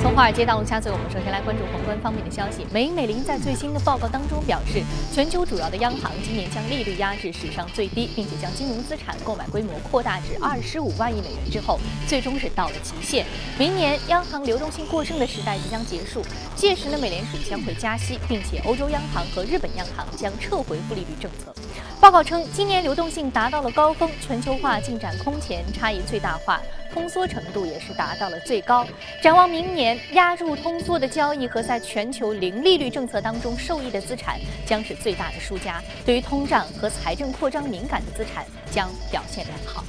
从华尔街到陆家嘴，我们首先来关注宏观方面的消息。美银美林在最新的报告当中表示，全球主要的央行今年将利率压至史上最低，并且将金融资产购买规模扩大至二十五万亿美元之后，最终是到了极限。明年央行流动性过剩的时代即将结束，届时呢，美联储将会加息，并且欧洲央行和日本央行将撤回负利率政策。报告称，今年流动性达到了高峰，全球化进展空前，差异最大化。通缩程度也是达到了最高。展望明年，压住通缩的交易和在全球零利率政策当中受益的资产将是最大的输家。对于通胀和财政扩张敏感的资产将表现良好。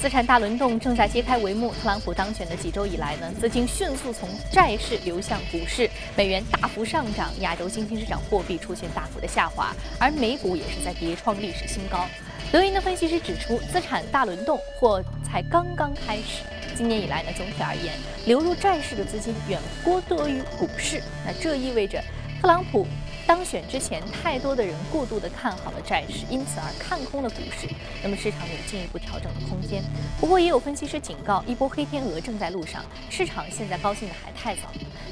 资产大轮动正在揭开帷幕。特朗普当选的几周以来呢，资金迅速从债市流向股市，美元大幅上涨，亚洲新兴市场货币出现大幅的下滑，而美股也是在跌创历史新高。德银的分析师指出，资产大轮动或才刚刚开始。今年以来呢，总体而言，流入债市的资金远多于股市。那这意味着，特朗普当选之前，太多的人过度的看好了债市，因此而看空了股市。那么市场有进一步调整的空间。不过，也有分析师警告，一波黑天鹅正在路上，市场现在高兴的还太早。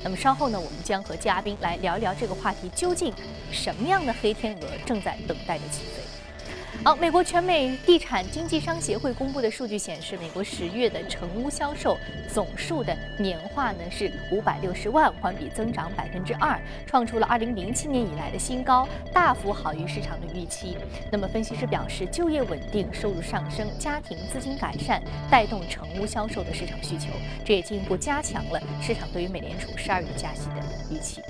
那么稍后呢，我们将和嘉宾来聊一聊这个话题，究竟什么样的黑天鹅正在等待着起飞？好，美国全美地产经纪商协会公布的数据显示，美国十月的成屋销售总数的年化呢是五百六十万，环比增长百分之二，创出了二零零七年以来的新高，大幅好于市场的预期。那么分析师表示，就业稳定、收入上升、家庭资金改善，带动成屋销售的市场需求，这也进一步加强了市场对于美联储十二月加息的预期。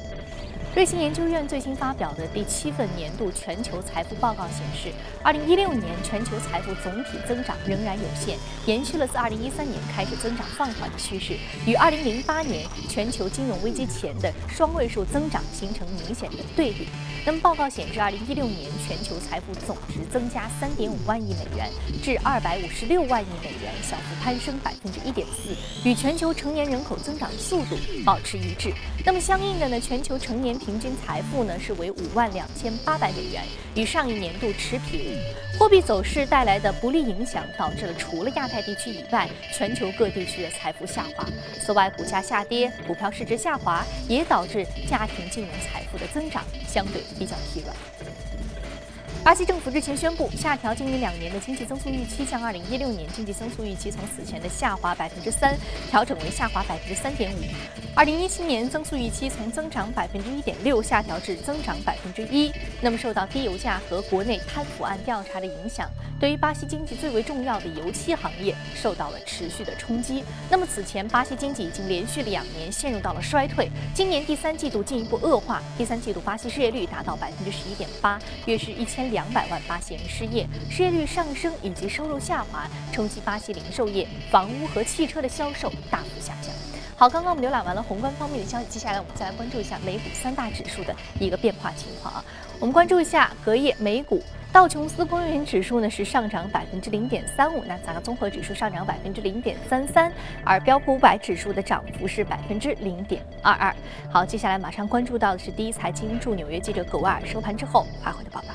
瑞信研究院最新发表的第七份年度全球财富报告显示，二零一六年全球财富总体增长仍然有限，延续了自二零一三年开始增长放缓的趋势，与二零零八年全球金融危机前的双位数增长形成明显的对比。那么，报告显示，二零一六年全球财富总值增加三点五万亿美元，至二百五十六万亿美元，小幅攀升百分之一点四，与全球成年人口增长速度保持一致。那么，相应的呢，全球成年平均财富呢是为五万两千八百美元，与上一年度持平。货币走势带来的不利影响，导致了除了亚太地区以外，全球各地区的财富下滑。此外，股价下跌、股票市值下滑，也导致家庭金融财富的增长相对比较疲软。巴西政府日前宣布，下调今年两年的经济增速预期，将二零一六年经济增速预期从此前的下滑百分之三，调整为下滑百分之三点五。二零一七年增速预期从增长百分之一点六下调至增长百分之一那么受到低油价和国内贪腐案调查的影响对于巴西经济最为重要的油漆行业受到了持续的冲击。那么此前巴西经济已经连续两年陷入到了衰退今年第三季度进一步恶化第三季度巴西失业率达到百分之十一点八约是一千两百万巴西人失业。失业率上升以及收入下滑冲击巴西零售业房屋和汽车的销售大幅下降。好，刚刚我们浏览完了宏观方面的消息，接下来我们再来关注一下美股三大指数的一个变化情况啊。我们关注一下隔夜美股道琼斯工业平指数呢是上涨百分之零点三五，纳斯达克综合指数上涨百分之零点三三，而标普五百指数的涨幅是百分之零点二二。好，接下来马上关注到的是第一财经驻纽约记者葛瓦尔收盘之后发回的报道。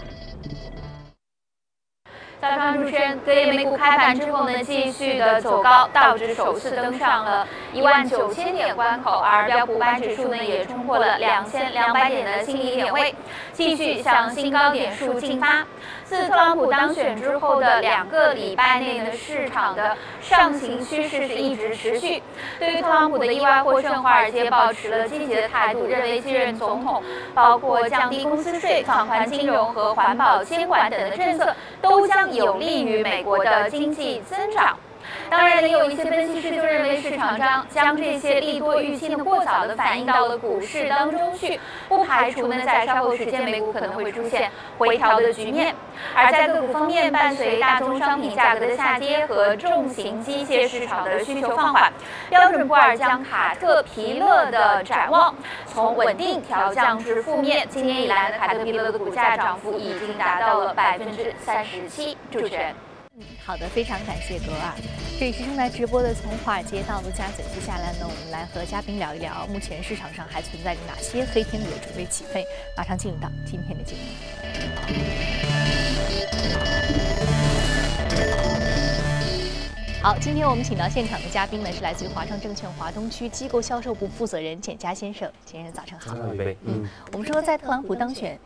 早上主持人，隔夜美股开盘之后呢，继续的走高，道指首次登上了一万九千点关口，而标普五百指数呢也冲破了两千两百点的心理点位，继续向新高点数进发。自特朗普当选之后的两个礼拜内呢，市场的上行趋势是一直持续。对于特朗普的意外获胜，华尔街保持了积极的态度，认为继任总统包括降低公司税、放宽金融和环保监管等的政策，都将有利于美国的经济增长。当然，也有一些分析师就认为，市场上将这些利多预期呢过早的反映到了股市当中去，不排除呢在稍后时间美股可能会出现回调的局面。而在个股方面，伴随大宗商品价格的下跌和重型机械市场的需求放缓，标准普尔将卡特皮勒的展望从稳定调降至负面。今年以来呢，卡特皮勒的股价涨幅已经达到了百分之三十七。主持人。嗯，好的，非常感谢格尔。这里是正在直播的从华尔街到陆家嘴，接下来呢，我们来和嘉宾聊一聊，目前市场上还存在着哪些黑天鹅准备起飞？马上进入到今天的节目。好，今天我们请到现场的嘉宾呢，是来自于华创证券华东区机构销售部负责人简佳先生。简先生早上好。嗯，我们说在特朗普当选。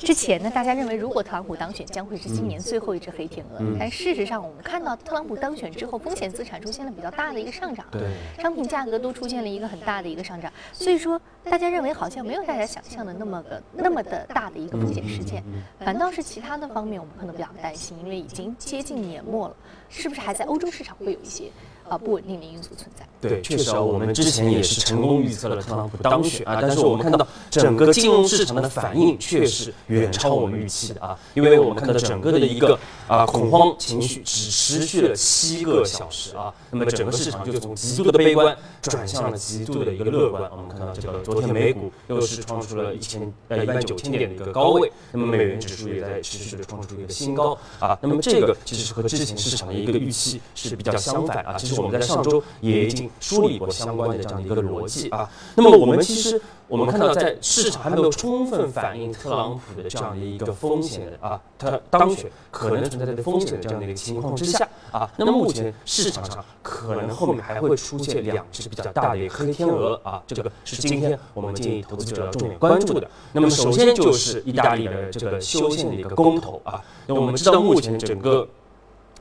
之前呢，大家认为如果特朗普当选，将会是今年最后一只黑天鹅。但事实上，我们看到特朗普当选之后，风险资产出现了比较大的一个上涨，对，商品价格都出现了一个很大的一个上涨。所以说，大家认为好像没有大家想象的那么个那么的大的一个风险事件，反倒是其他的方面我们可能比较担心，因为已经接近年末了，是不是还在欧洲市场会有一些？啊，不稳定的因素存在。对，确实啊，我们之前也是成功预测了特朗普当选啊，但是我们看到整个金融市场的反应却是远超我们预期的啊，因为我们看到整个的一个啊恐慌情绪只持续了七个小时啊，那么整个市场就从极度的悲观转向了极度的一个乐观。我们看到这个昨天美股又是创出了一千呃一万九千点的一个高位，那么美元指数也在持续的创出一个新高啊，那么这个其实和之前市场的一个预期是比较相反啊，其实。我们在上周也已经梳理过相关的这样的一个逻辑啊。那么我们其实我们看到，在市场还没有充分反映特朗普的这样的一个风险啊，他当选可能存在的风险的这样的一个情况之下啊，那么目前市场上可能后面还会出现两只比较大的一个黑天鹅啊，这个是今天我们建议投资者要重点关注的。那么首先就是意大利的这个修宪的一个公投啊，那我们知道目前整个。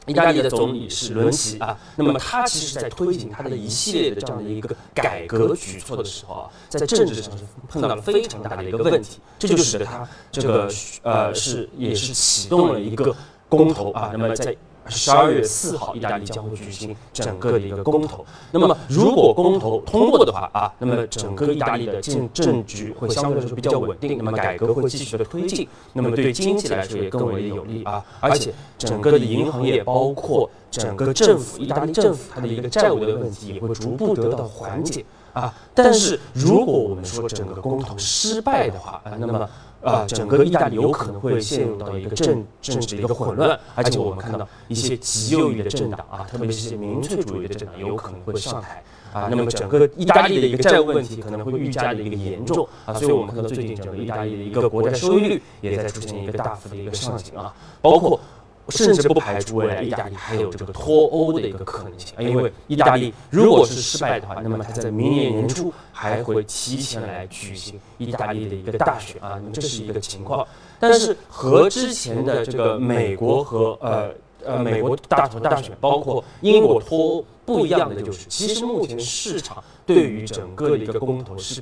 意大利的总理是伦齐啊，那么他其实在推行他的一系列的这样的一个改革举措的时候啊，在政治上是碰到了非常大的一个问题，这就使得他这个呃是也是启动了一个公投啊，那么在。十二月四号，意大利将会举行整个的一个公投。那么，如果公投通过的话啊，那么整个意大利的政政局会相对来说比较稳定，那么改革会继续的推进，那么对经济来说也更为有利啊。而且，整个的银行业，包括整个政府，意大利政府它的一个债务的问题也会逐步得到缓解啊。但是，如果我们说整个公投失败的话啊，那么。啊，整个意大利有可能会陷入到一个政政治的一个混乱，而且我们看到一些极右翼的政党啊，特别是一些民粹主义的政党有可能会上台啊。那么整个意大利的一个债务问题可能会愈加的一个严重啊，所以我们看到最近整个意大利的一个国债收益率也在出现一个大幅的一个上行啊，包括。甚至不排除未来意大利还有这个脱欧的一个可能性啊，因为意大利如果是失败的话，那么它在明年年初还会提前来举行意大利的一个大选啊，那么这是一个情况。但是和之前的这个美国和呃呃美国大头大选，包括英国脱欧不一样的就是，其实目前市场对于整个的一个公投是。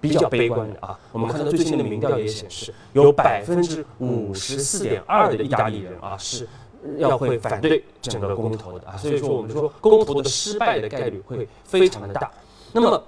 比较悲观的啊，我们看到最新的民调也显示，有百分之五十四点二的意大利人啊是要会反对整个公投的啊，所以说我们说公投的失败的概率会非常的大。那么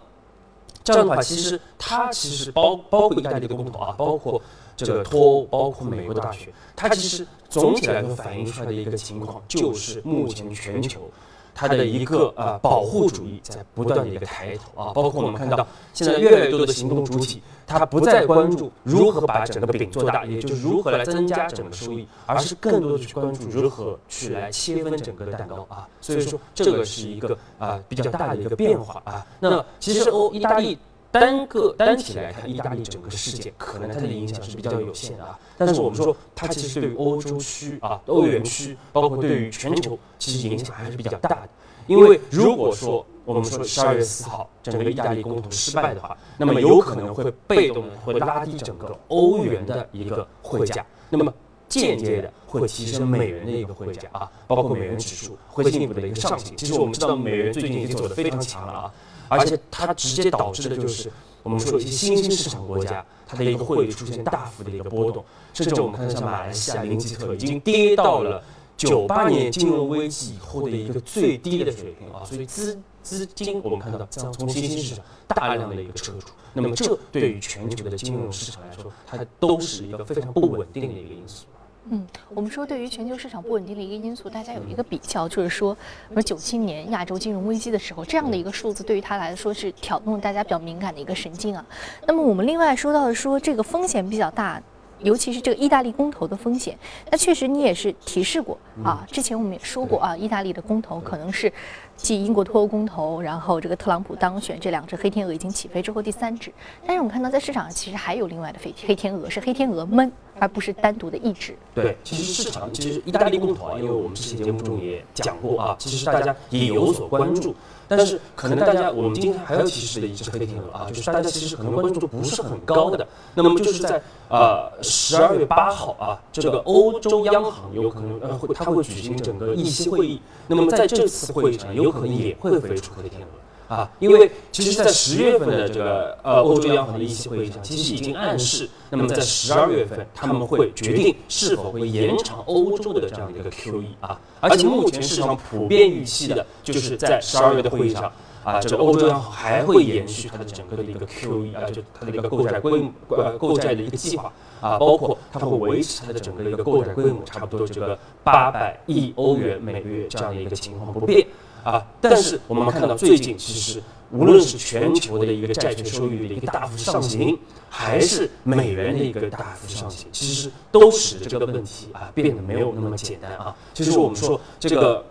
这样的话，其实它其实包包括意大利的公投啊，包括这个脱欧，包括美国的大选，它其实总体来说反映出来的一个情况就是目前全球。它的一个呃保护主义在不断的一个抬头啊，包括我们看到现在越来越多的行动主体，它不再关注如何把整个饼做大，也就是如何来增加整个收益，而是更多的去关注如何去来切分整个的蛋糕啊。所以说这个是一个啊比较大的一个变化啊。那其实欧意大利。单个单体来看，意大利整个事件可能它的影响是比较有限的啊。但是我们说，它其实对于欧洲区啊、欧元区，包括对于全球，其实影响还是比较大的。因为如果说我们说十二月四号整个意大利公投失败的话，那么有可能会被动的会拉低整个欧元的一个汇价，那么间接的会提升美元的一个汇价啊，包括美元指数会进一步的一个上行。其实我们知道，美元最近已经走得非常强了啊。而且它直接导致的就是我们说一些新兴市场国家，它的一个汇率出现大幅的一个波动，甚至我们看到像马来西亚林吉特已经跌到了九八年金融危机以后的一个最低的水平啊，所以资资金我们看到将从新兴市场大量的一个撤出，那么这对于全球的金融市场来说，它都是一个非常不稳定的一个因素。嗯，我们说对于全球市场不稳定的一个因素，大家有一个比较，就是说，说九七年亚洲金融危机的时候，这样的一个数字对于他来说是挑动大家比较敏感的一个神经啊。那么我们另外说到的说这个风险比较大，尤其是这个意大利公投的风险。那确实你也是提示过啊，之前我们也说过啊，意大利的公投可能是继英国脱欧公投，然后这个特朗普当选，这两只黑天鹅已经起飞之后第三只。但是我们看到在市场上其实还有另外的飞黑天鹅，是黑天鹅闷，而不是单独的一只。对，其实市场其实意大利公投啊，因为我们之前节目中也讲过啊，其实大家也有所关注。但是可能大家，我们今天还要提示的一只黑天鹅啊，就是大家其实可能关注度不是很高的。那么就是在呃十二月八号啊，这个欧洲央行有可能呃会，它会举行整个议息会议。那么在这次会议上，有可能也会飞出黑天鹅。啊，因为其实，在十月份的这个呃欧洲央行的议息会议上，其实已经暗示，那么在十二月份他们会决定是否会延长欧洲的这样的一个 QE 啊，而且目前市场普遍预期的就是在十二月的会议上啊，这个欧洲央行还会延续它的整个的一个 QE 啊，就它的一个购债规模呃购债的一个计划啊，包括它会维持它的整个的一个购债规模差不多这个八百亿欧元每个月这样的一个情况不变。啊，但是我们看到最近，其实无论是全球的一个债券收益率的一个大幅上行，还是美元的一个大幅上行，其实都使这个问题啊变得没有那么简单啊。其实我们说这个。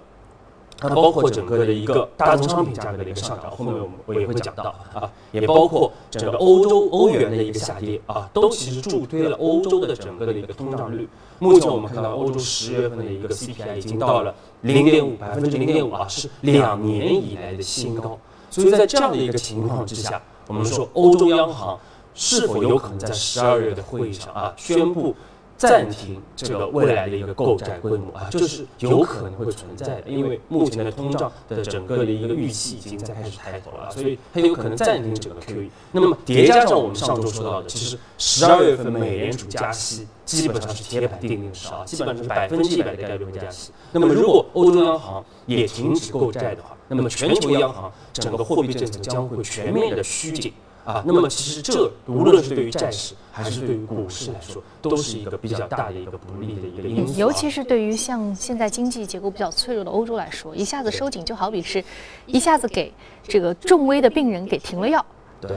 它包括整个的一个大宗商品价格的一个上涨，后面我们我也会讲到啊，也包括整个欧洲欧元的一个下跌啊，都其实助推了欧洲的整个的一个通胀率。目前我们看到欧洲十月份的一个 CPI 已经到了零点五百分之零点五啊，是两年以来的新高。所以在这样的一个情况之下，我们说欧洲央行是否有可能在十二月的会议上啊宣布？暂停这个未来的一个购债规模啊，这是有可能会存在的，因为目前的通胀的整个的一个预期已经在开始抬头了，所以它有可能暂停整个 QE。那么叠加上我们上周说到的，其实十二月份美联储加息基本上是铁板钉钉的事啊，基本上是百分之一百的概率会加息。那么如果欧洲央行也停止购债的话，那么全球央行整个货币政策将会全面的趋紧。啊，那么其实这无论是对于债市还是对于股市来说，都是一个比较大的一个不利的一个因素。尤其是对于像现在经济结构比较脆弱的欧洲来说，一下子收紧就好比是一下子给这个重危的病人给停了药。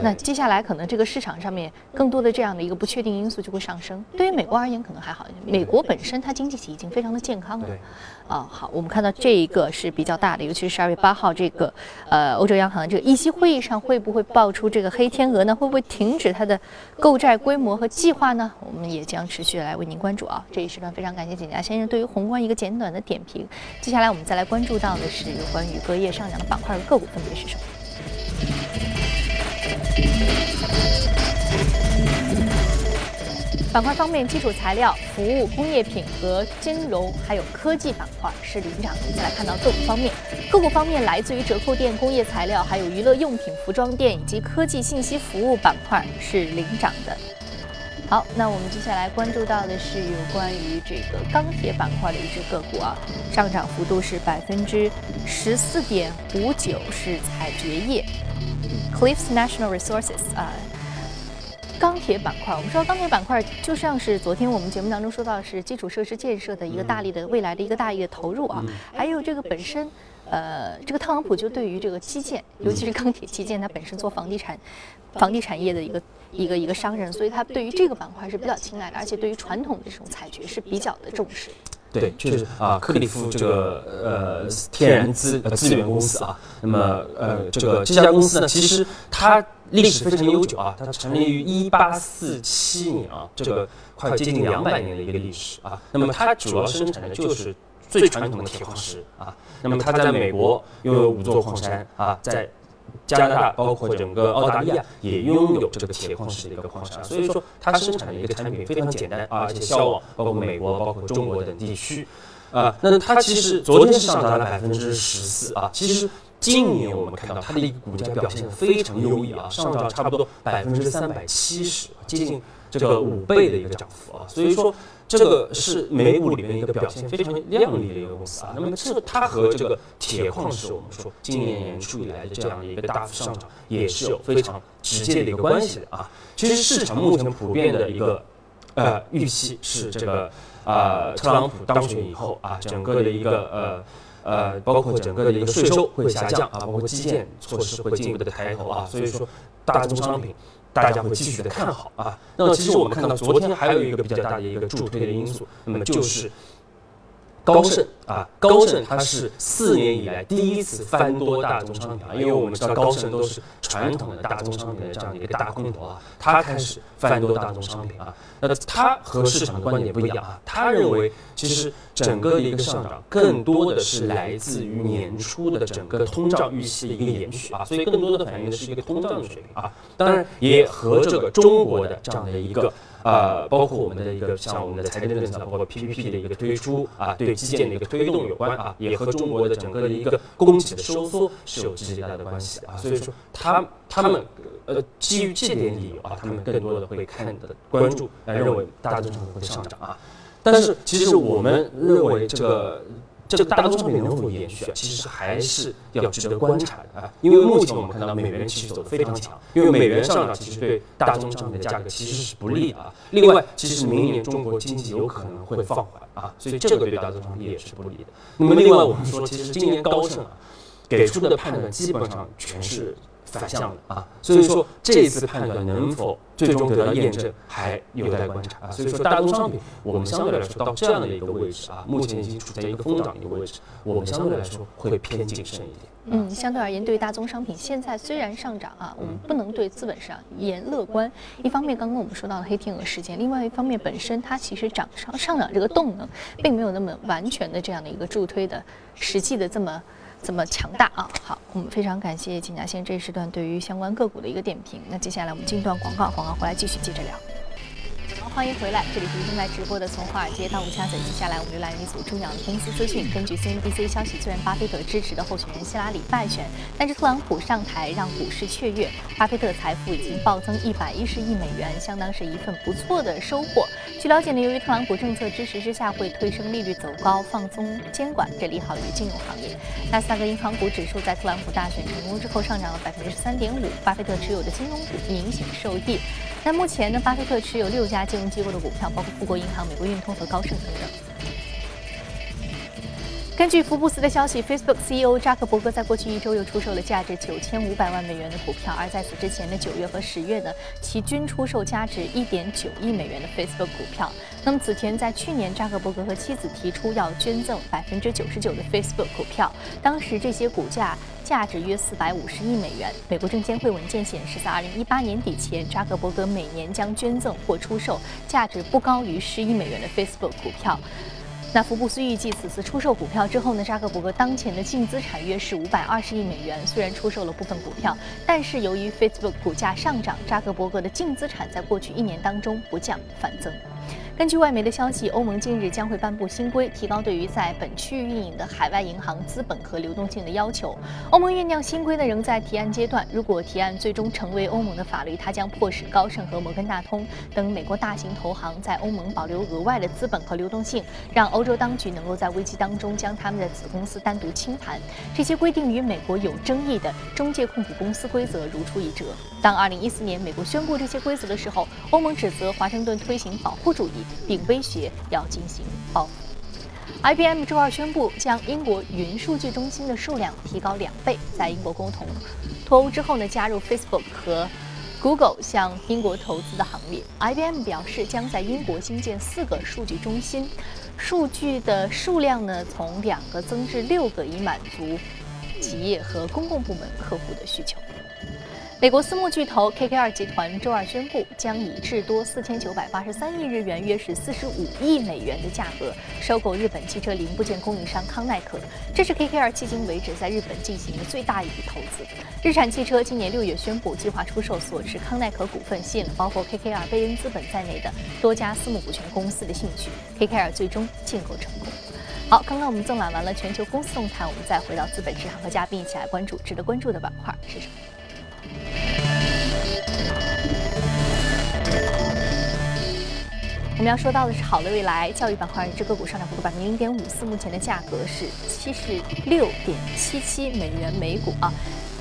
那接下来可能这个市场上面更多的这样的一个不确定因素就会上升。对于美国而言可能还好一点，美国本身它经济体已经非常的健康了。啊，好，我们看到这一个是比较大的，尤其是十二月八号这个呃欧洲央行这个议息会议上会不会爆出这个黑天鹅呢？会不会停止它的购债规模和计划呢？我们也将持续来为您关注啊。这一时段非常感谢景家先生对于宏观一个简短的点评。接下来我们再来关注到的是有关于隔夜上涨的板块和个股分别是什么。板块方面，基础材料、服务、工业品和金融，还有科技板块是领涨。我们再来看到个股方面，个股方面来自于折扣店、工业材料、还有娱乐用品、服装店以及科技信息服务板块是领涨的。好，那我们接下来关注到的是有关于这个钢铁板块的一只个股啊，上涨幅度是百分之十四点五九，是采掘业。Cliffs National Resources 啊，钢铁板块，我们说钢铁板块就像是昨天我们节目当中说到是基础设施建设的一个大力的未来的一个大力的投入啊，还有这个本身，呃，这个特朗普就对于这个基建，尤其是钢铁基建，他本身做房地产，房地产业的一个一个一个商人，所以他对于这个板块是比较青睐的，而且对于传统的这种采掘是比较的重视。对，确实啊，克里夫这个呃天然资呃资源公司啊，那么呃这个这家公司呢，其实它历史非常悠久啊，它成立于一八四七年啊，这个快接近两百年的一个历史啊，那么它主要生产的就是最传统的铁矿石啊，那么它在美国拥有五座矿山啊，在。加拿大包括整个澳大利亚也拥有这个铁矿石的一个矿山，所以说它生产的一个产品非常简单啊，而且销往包括美国、包括中国等地区啊。那它其实昨天是上涨了百分之十四啊，其实今年我们看到它的一个股价表现非常优异啊，上涨差不多百分之三百七十，接近这个五倍的一个涨幅啊，所以说。这个是美股里面一个表现非常亮丽的一个公司啊。那么，这它和这个铁矿石，我们说今年年初以来的这样一个大幅上涨，也是有非常直接的一个关系的啊。其实市场目前普遍的一个呃预期是这个啊，特朗普当选以后啊，整个的一个呃呃，包括整个的一个税收会下降啊，包括基建措施会进一步的抬头啊。所以说，大宗商品。大家会继续的看好啊。那么其实我们看到昨天还有一个比较大的一个助推的因素，那么就是高盛啊，高盛它是四年以来第一次翻多大宗商品啊，因为我们知道高盛都是传统的大宗商品的这样的一个大空头啊，它开始翻多大宗商品啊。那它和市场的观点不一样啊，他认为其实整个的一个上涨更多的是来自于年初的整个通胀预期的一个延续啊，所以更多的反映的是一个通胀的水平啊，当然也和这个中国的这样的一个。啊，包括我们的一个像我们的财政政策，包括 PPP 的一个推出啊，对基建的一个推动有关啊，也和中国的整个的一个供给的收缩是有直接大的关系啊。所以说，他他们呃基于这点理由啊，他们更多的会看的关注来认为大宗商品会上涨啊。但是其实我们认为这个。这个大宗商品能否延续啊？其实还是要值得观察的啊，因为目前我们看到美元其实走得非常强，因为美元上涨其实对大宗商品的价格其实是不利的啊。另外，其实明年中国经济有可能会放缓啊，所以这个对大宗商品也是不利的。那么另外我们说，其实今年高盛啊给出的判断基本上全是。反向的啊，所以说这一次判断能否最终得到验证，还有待观察啊。所以说大宗商品，我们相对来说到这样的一个位置啊，目前已经处在一个疯涨的一个位置，我们相对来说会偏谨慎一点。嗯，相对而言，对于大宗商品现在虽然上涨啊，我们不能对资本市场言乐观。一方面，刚刚我们说到了黑天鹅事件，另外一方面，本身它其实涨上上涨这个动能，并没有那么完全的这样的一个助推的实际的这么。这么强大啊！好，我们非常感谢景家先这一时段对于相关个股的一个点评。那接下来我们进一段广告，广告回来继续接着聊。欢迎回来，这里是正在直播的从华尔街到陆家嘴。接下来我们浏览一组重要的公司资讯。根据 CNBC 消息，虽然巴菲特支持的候选人希拉里败选，但是特朗普上台让股市雀跃，巴菲特财富已经暴增一百一十亿美元，相当是一份不错的收获。据了解呢，由于特朗普政策支持之下会推升利率走高，放松监管，这利好于金融行业。纳斯达克银行股指数在特朗普大选成功之后上涨了百分之十三点五，巴菲特持有的金融股明显受益。那目前呢，巴菲特持有六家金融机构的股票，包括富国银行、美国运通和高盛等等。根据福布斯的消息，Facebook CEO 扎克伯格在过去一周又出售了价值九千五百万美元的股票，而在此之前的九月和十月呢，其均出售价值一点九亿美元的 Facebook 股票。那么此前在去年，扎克伯格和妻子提出要捐赠百分之九十九的 Facebook 股票，当时这些股价价值约四百五十亿美元。美国证监会文件显示，在二零一八年底前，扎克伯格每年将捐赠或出售价值不高于十亿美元的 Facebook 股票。那福布斯预计，此次出售股票之后呢，扎克伯格当前的净资产约是五百二十亿美元。虽然出售了部分股票，但是由于 Facebook 股价上涨，扎克伯格的净资产在过去一年当中不降反增。根据外媒的消息，欧盟近日将会颁布新规，提高对于在本区域运营的海外银行资本和流动性的要求。欧盟酝酿新规呢，仍在提案阶段。如果提案最终成为欧盟的法律，它将迫使高盛和摩根大通等美国大型投行在欧盟保留额外的资本和流动性，让欧欧洲当局能够在危机当中将他们的子公司单独清盘。这些规定与美国有争议的中介控股公司规则如出一辙。当2014年美国宣布这些规则的时候，欧盟指责华盛顿推行保护主义。并威胁要进行报复。IBM 周二宣布将英国云数据中心的数量提高两倍，在英国共同脱欧之后呢，加入 Facebook 和 Google 向英国投资的行列。IBM 表示将在英国新建四个数据中心，数据的数量呢从两个增至六个，以满足企业和公共部门客户的需求。美国私募巨头 KKR 集团周二宣布，将以至多四千九百八十三亿日元（约是四十五亿美元）的价格收购日本汽车零部件供应商康耐克。这是 KKR 迄今为止在日本进行的最大一笔投资。日产汽车今年六月宣布计划出售所持康耐克股份，吸引了包括 KKR、贝恩资本在内的多家私募股权公司的兴趣。KKR 最终竞购成功。好，刚刚我们纵览完了全球公司动态，我们再回到资本市场，和嘉宾一起来关注值得关注的板块是什么。我们要说到的是好的未来教育板块，这个股上涨幅度百分之零点五四，目前的价格是七十六点七七美元每股啊。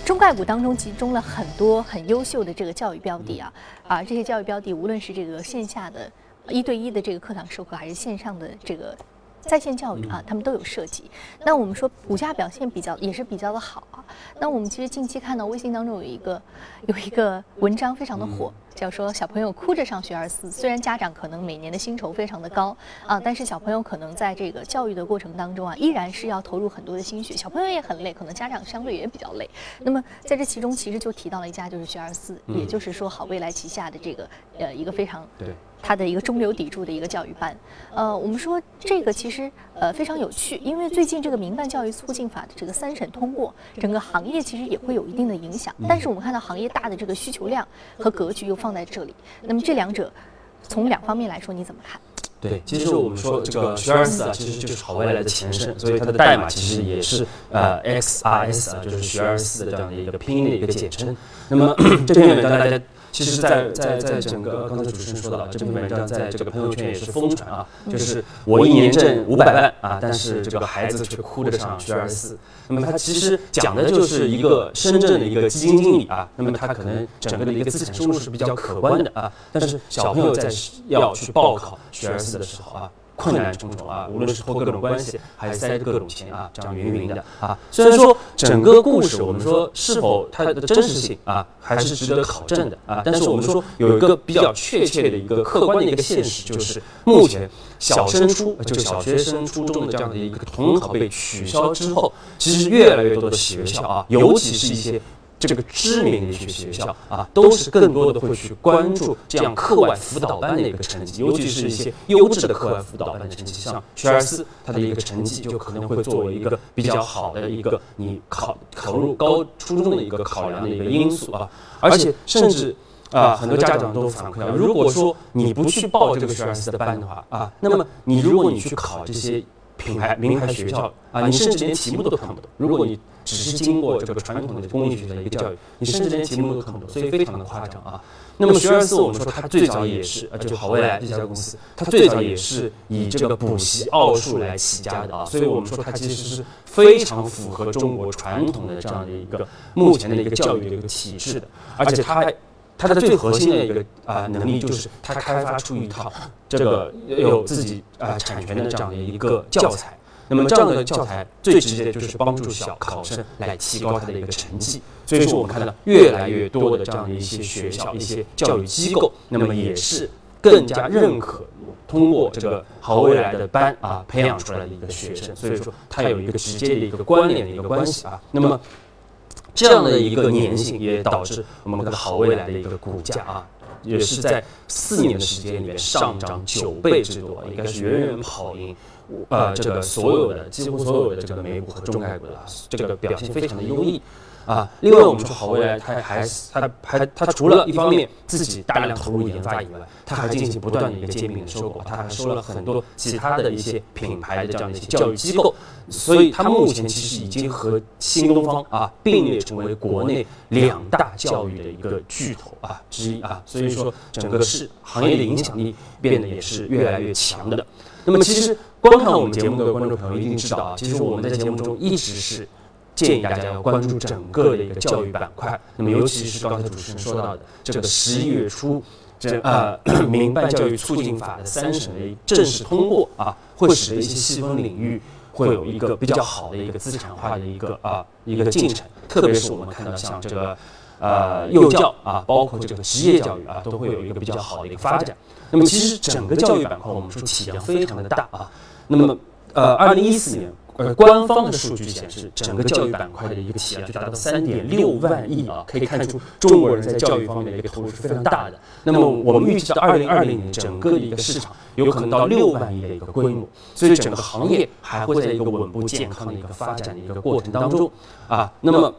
中概股当中集中了很多很优秀的这个教育标的啊啊，这些教育标的无论是这个线下的一对一的这个课堂授课，还是线上的这个在线教育啊，他们都有涉及。那我们说股价表现比较也是比较的好啊。那我们其实近期看到微信当中有一个有一个文章非常的火，叫说小朋友哭着上学而思。虽然家长可能每年的薪酬非常的高啊，但是小朋友可能在这个教育的过程当中啊，依然是要投入很多的心血。小朋友也很累，可能家长相对也比较累。那么在这其中，其实就提到了一家就是学而思，也就是说好未来旗下的这个呃一个非常对。它的一个中流砥柱的一个教育班，呃，我们说这个其实呃非常有趣，因为最近这个民办教育促进法的这个三审通过，整个行业其实也会有一定的影响。但是我们看到行业大的这个需求量和格局又放在这里，那么这两者从两方面来说你怎么看？对，其实我们说这个学而思啊，其实就是好未来的前身，所以它的代码其实也是呃 XRS 啊，就是学而思的这样的一个拼音的一个简称。那么 这篇文章大家。其实，在在在整个刚才主持人说到，这篇文章在这个朋友圈也是疯传啊，就是我一年挣五百万啊，但是这个孩子却哭着上学而死。那么他其实讲的就是一个深圳的一个基金经理啊，那么他可能整个的一个资产收入是比较可观的啊，但是小朋友在要去报考学而思的时候啊。困难重重啊，无论是托各种关系，还是塞各种钱啊，这样云云的啊。虽然说整个故事，我们说是否它的真实性啊，还是值得考证的啊。但是我们说有一个比较确切的一个客观的一个现实，就是目前小升初就小学生初中的这样的一个统考被取消之后，其实越来越多的学校啊，尤其是一些。这个知名的一些学校啊，都是更多的会去关注这样课外辅导班的一个成绩，尤其是一些优质的课外辅导班的成绩，像学而思，它的一个成绩就可能会作为一个比较好的一个你考考入高初中的一个考量的一个因素啊，而且甚至啊，很多家长都反馈啊，如果说你不去报这个学而思的班的话啊，那么你如果你去考这些品牌名牌学校啊，你甚至连题目都看不懂，如果你。只是经过这个传统的公立学校的一个教育，你甚至连题目都看不懂，所以非常的夸张啊。那么学而思，我们说它最早也是啊，就好未来这家公司，它最早也是以这个补习奥数来起家的啊。所以我们说它其实是非常符合中国传统的这样的一个目前的一个教育的一个体制的，而且它它的最核心的一个啊能力就是它开发出一套这个有自己啊产权的这样的一个教材。那么这样的教材最直接的就是帮助小考生来提高他的一个成绩，所以说我们看到越来越多的这样的一些学校、一些教育机构，那么也是更加认可通过这个好未来的班啊培养出来的一个学生，所以说它有一个直接的一个关联的一个关系啊。那么这样的一个粘性也导致我们的好未来的一个股价啊，也是在四年的时间里面上涨九倍之多，应该是远远跑赢。呃，这个所有的几乎所有的这个美股和中概股的这个表现非常的优异啊。另外，我们说好未来，它还它还它除了一方面自己大量投入研发以外，它还进行不断的一个兼并的收购，它还收了很多其他的一些品牌的这样的一些教育机构，所以它目前其实已经和新东方啊并列成为国内两大教育的一个巨头啊之一啊。所以说，整个是行业的影响力变得也是越来越强的。那么其实。观看我们节目的观众朋友一定知道啊，其实我们在节目中一直是建议大家要关注整个的一个教育板块。那么尤其是刚才主持人说到的这个十一月初，这呃民办教育促进法的三审的正式通过啊，会使得一些细分领域会有一个比较好的一个资产化的一个啊一个进程。特别是我们看到像这个呃幼教啊，包括这个职业教育啊，都会有一个比较好的一个发展。那么其实整个教育板块，我们说体量非常的大啊。那么，呃，二零一四年，呃，官方的数据显示，整个教育板块的一个体量就达到三点六万亿啊，可以看出中国人在教育方面的一个投入是非常大的。那么，我们预计到二零二零年，整个的一个市场有可能到六万亿的一个规模，所以整个行业还会在一个稳步健康的一个发展的一个过程当中啊。那么，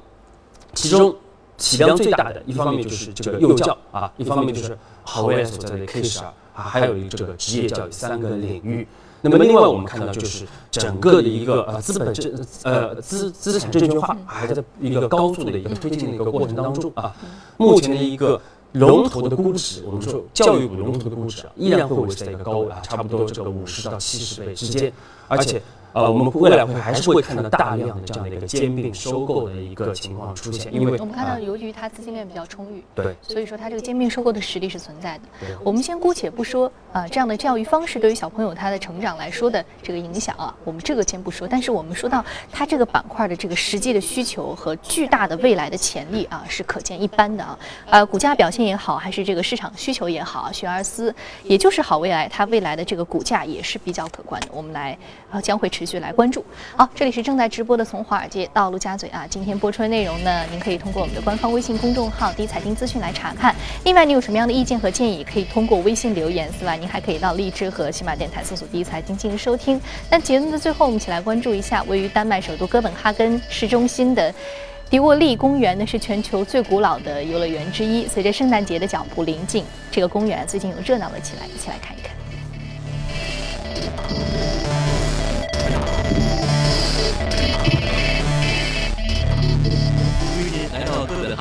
其中体量最大的一方面就是这个幼教啊，一方面就是好未来所在的 K 十二啊，还有一个这个职业教育三个领域。那么另外我们看到就是整个的一个呃资本证呃资资产证券化还在一个高速的一个推进的一个过程当中啊，目前的一个龙头的估值，我们说教育股龙头的估值啊，依然会维持在一个高位啊，差不多这个五十到七十倍之间，而且呃，我们未来会还是会看到大量的这样的一个兼并收购的一个情况出现，因为我们看到，啊由于它资金链比较充裕，对所以说它这个兼并收购的实力是存在的。我们先姑且不说啊、这样的教育方式对于小朋友他的成长来说的这个影响啊，我们这个先不说。但是我们说到它这个板块的这个实际的需求和巨大的未来的潜力啊，是可见一斑的啊。呃，股价表现也好，还是这个市场需求也好，学而思也就是好未来，它未来的这个股价也是比较可观的。我们来呃将会持持续来关注。好，这里是正在直播的从华尔街到陆家嘴啊，今天播出的内容呢，您可以通过我们的官方微信公众号“第一财经资讯”来查看。另外，你有什么样的意见和建议，可以通过微信留言。此外，您还可以到荔枝和喜马电台搜索“第一财经”进行收听。那节目的最后，我们一起来关注一下位于丹麦首都哥本哈根市中心的。迪沃利公园呢是全球最古老的游乐园之一。随着圣诞节的脚步临近，这个公园最近又热闹了起来，一起来看一看。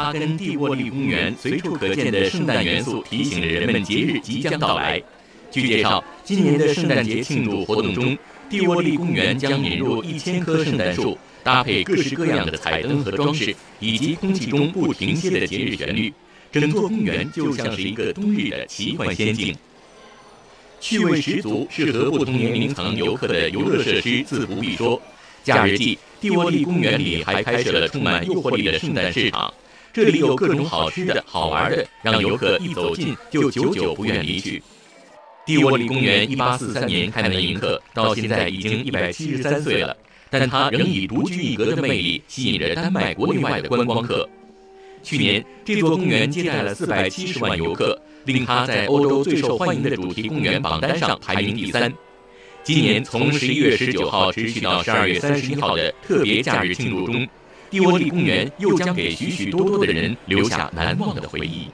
哈根蒂沃利公园，随处可见的圣诞元素提醒着人们节日即将到来。据介绍，今年的圣诞节庆祝活动中，蒂沃利公园将引入一千棵圣诞树，搭配各式各样的彩灯和装饰，以及空气中不停歇的节日旋律，整座公园就像是一个冬日的奇幻仙境。趣味十足、适合不同年龄层游客的游乐设施自不必说。假日季，蒂沃利公园里还开设了充满诱惑力的圣诞市场，这里有各种好吃的好玩的，让游客一走近就久久不愿离去。蒂沃利公园1843年开门迎客，到现在已经173岁了，但它仍以独具一格的魅力吸引着丹麦国内外的观光客。去年，这座公园接待了470万游客，令它在欧洲最受欢迎的主题公园榜单上排名第三。今年从11月19号持续到12月31号的特别假日庆祝中，蒂沃利公园又将给许许多多的人留下难忘的回忆。